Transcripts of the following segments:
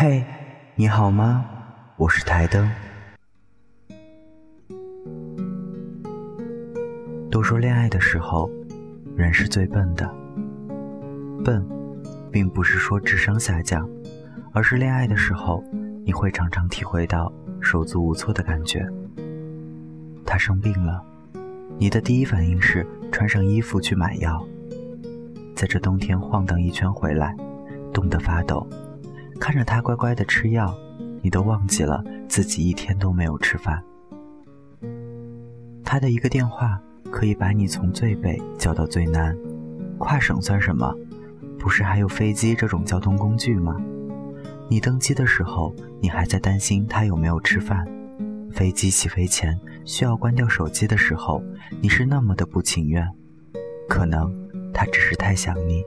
嘿，你好吗？我是台灯。都说恋爱的时候，人是最笨的。笨，并不是说智商下降，而是恋爱的时候，你会常常体会到手足无措的感觉。他生病了，你的第一反应是穿上衣服去买药。在这冬天晃荡一圈回来，冻得发抖。看着他乖乖的吃药，你都忘记了自己一天都没有吃饭。他的一个电话可以把你从最北叫到最南，跨省算什么？不是还有飞机这种交通工具吗？你登机的时候，你还在担心他有没有吃饭；飞机起飞前需要关掉手机的时候，你是那么的不情愿。可能他只是太想你，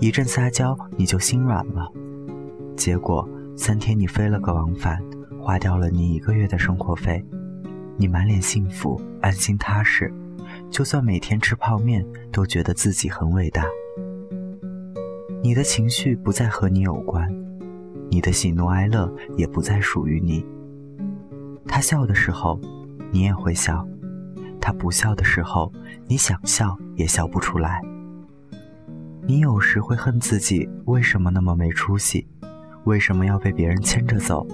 一阵撒娇你就心软了。结果三天你飞了个往返，花掉了你一个月的生活费，你满脸幸福，安心踏实，就算每天吃泡面都觉得自己很伟大。你的情绪不再和你有关，你的喜怒哀乐也不再属于你。他笑的时候，你也会笑；他不笑的时候，你想笑也笑不出来。你有时会恨自己为什么那么没出息。为什么要被别人牵着走？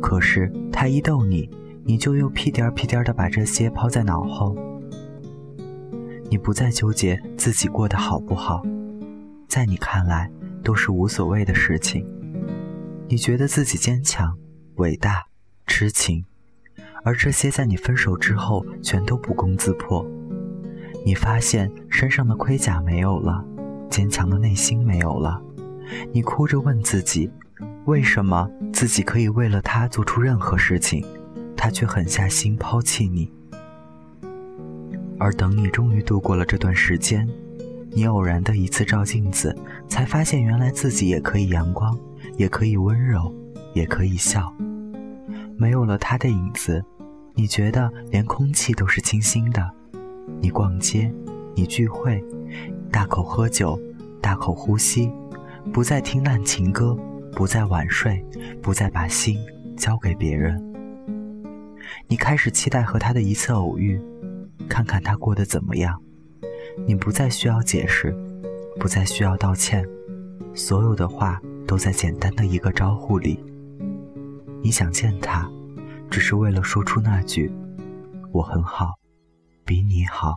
可是他一逗你，你就又屁颠儿屁颠儿的把这些抛在脑后。你不再纠结自己过得好不好，在你看来都是无所谓的事情。你觉得自己坚强、伟大、痴情，而这些在你分手之后全都不攻自破。你发现身上的盔甲没有了，坚强的内心没有了。你哭着问自己，为什么自己可以为了他做出任何事情，他却狠下心抛弃你？而等你终于度过了这段时间，你偶然的一次照镜子，才发现原来自己也可以阳光，也可以温柔，也可以笑。没有了他的影子，你觉得连空气都是清新的。你逛街，你聚会，大口喝酒，大口呼吸。不再听烂情歌，不再晚睡，不再把心交给别人。你开始期待和他的一次偶遇，看看他过得怎么样。你不再需要解释，不再需要道歉，所有的话都在简单的一个招呼里。你想见他，只是为了说出那句“我很好，比你好”。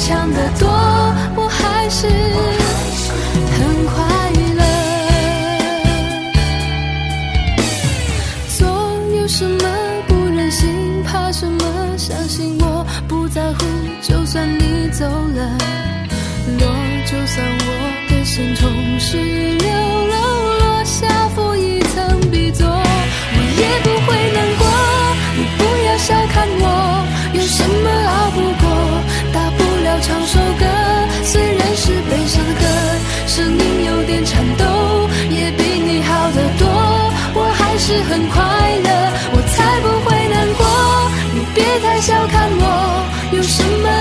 强得多，我还是很快乐。总有什么不忍心，怕什么？相信我不在乎，就算你走了，落就算你别小看我，有什么